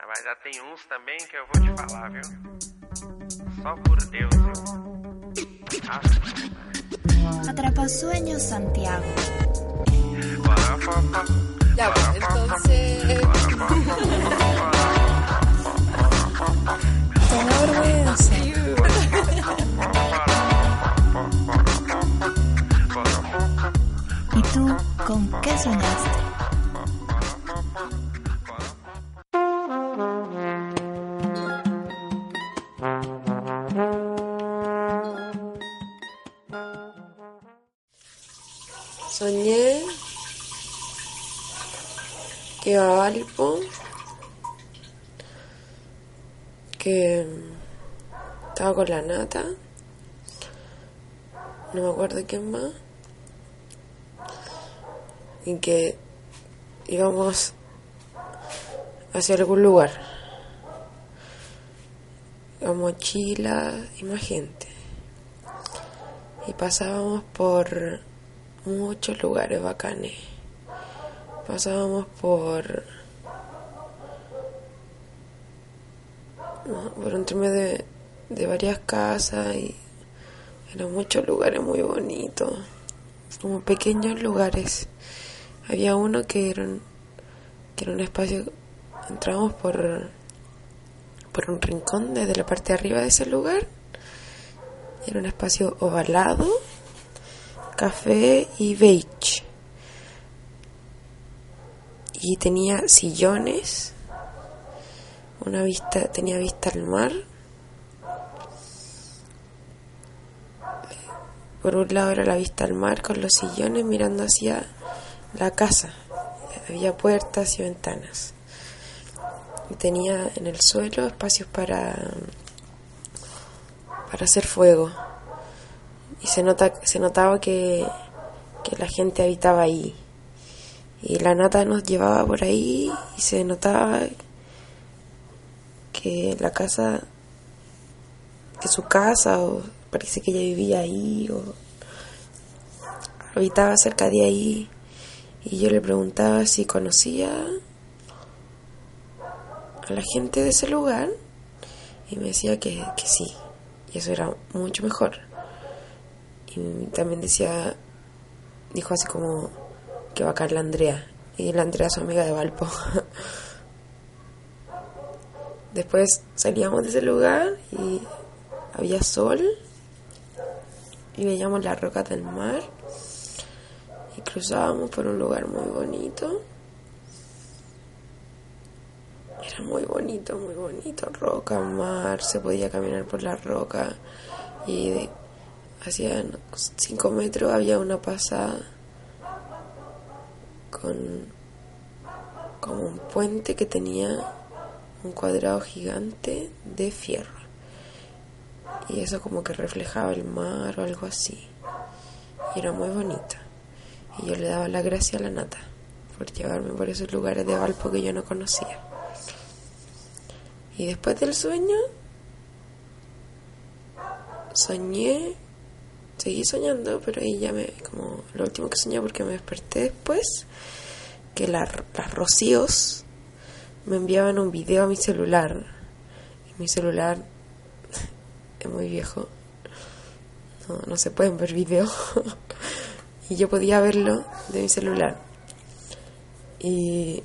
Ah, mas já tem uns também que eu vou te falar, viu? Só por Deus, viu? Ah, Atrapasueños Santiago. Ya, bueno, entonces. Te da vergüenza. ¿Y tú con qué soñaste? Soñé que a Valpo, que estaba con la nata, no me acuerdo quién más, y que íbamos hacia algún lugar, con mochila y más gente, y pasábamos por muchos lugares bacanes. Pasábamos por. por entre medio de, de varias casas y eran muchos lugares muy bonitos. Como pequeños lugares. Había uno que era un, que era un espacio. Entramos por. por un rincón desde la parte de arriba de ese lugar. Era un espacio ovalado café y beige. Y tenía sillones, una vista, tenía vista al mar. Por un lado era la vista al mar con los sillones mirando hacia la casa. Había puertas y ventanas. Y tenía en el suelo espacios para para hacer fuego y se nota se notaba que, que la gente habitaba ahí. Y la nata nos llevaba por ahí y se notaba que la casa que su casa o parece que ella vivía ahí o habitaba cerca de ahí. Y yo le preguntaba si conocía a la gente de ese lugar y me decía que, que sí y eso era mucho mejor y también decía, dijo así como que va a caer la Andrea. Y la Andrea es su amiga de Valpo. Después salíamos de ese lugar y había sol. Y veíamos las rocas del mar. Y cruzábamos por un lugar muy bonito. Era muy bonito, muy bonito. Roca, mar, se podía caminar por la roca. Y hacía cinco metros había una pasada con como un puente que tenía un cuadrado gigante de fierro. Y eso como que reflejaba el mar o algo así. Y era muy bonita. Y yo le daba la gracia a la nata por llevarme por esos lugares de Valpo que yo no conocía. Y después del sueño soñé seguí soñando, pero ahí ya me, como lo último que soñé porque me desperté después, que la- las rocíos me enviaban un video a mi celular. Y mi celular es muy viejo, no, no se pueden ver videos. y yo podía verlo de mi celular. Y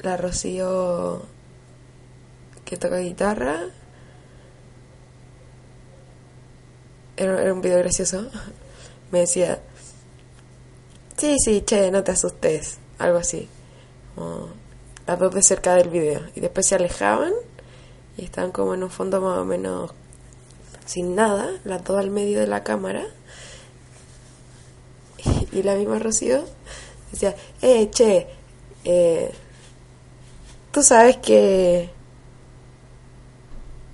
la Rocío que toca guitarra era, era un video gracioso. Me decía, sí, sí, che, no te asustes, algo así. Como las dos de cerca del video. Y después se alejaban y estaban como en un fondo más o menos sin nada, las dos al medio de la cámara. Y la misma Rocío decía, eh, che, eh, tú sabes que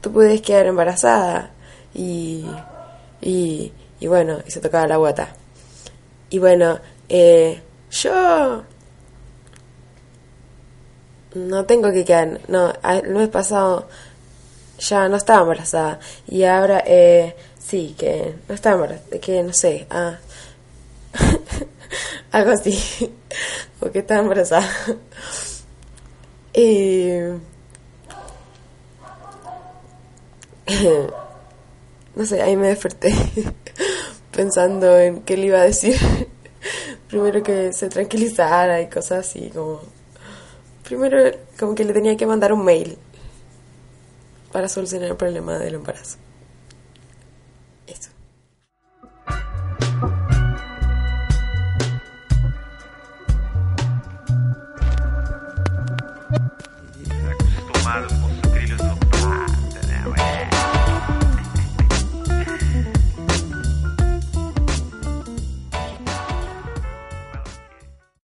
tú puedes quedar embarazada y, y, y bueno, y se tocaba la guata. Y bueno, eh, yo no tengo que quedar, no, el mes pasado ya no estaba embarazada y ahora eh, sí, que no estaba embarazada, que no sé, ah, algo así, o que estaba embarazada. Y, no sé, ahí me desperté pensando en qué le iba a decir. Primero que se tranquilizara y cosas así, como... Primero como que le tenía que mandar un mail para solucionar el problema del embarazo. Eso. com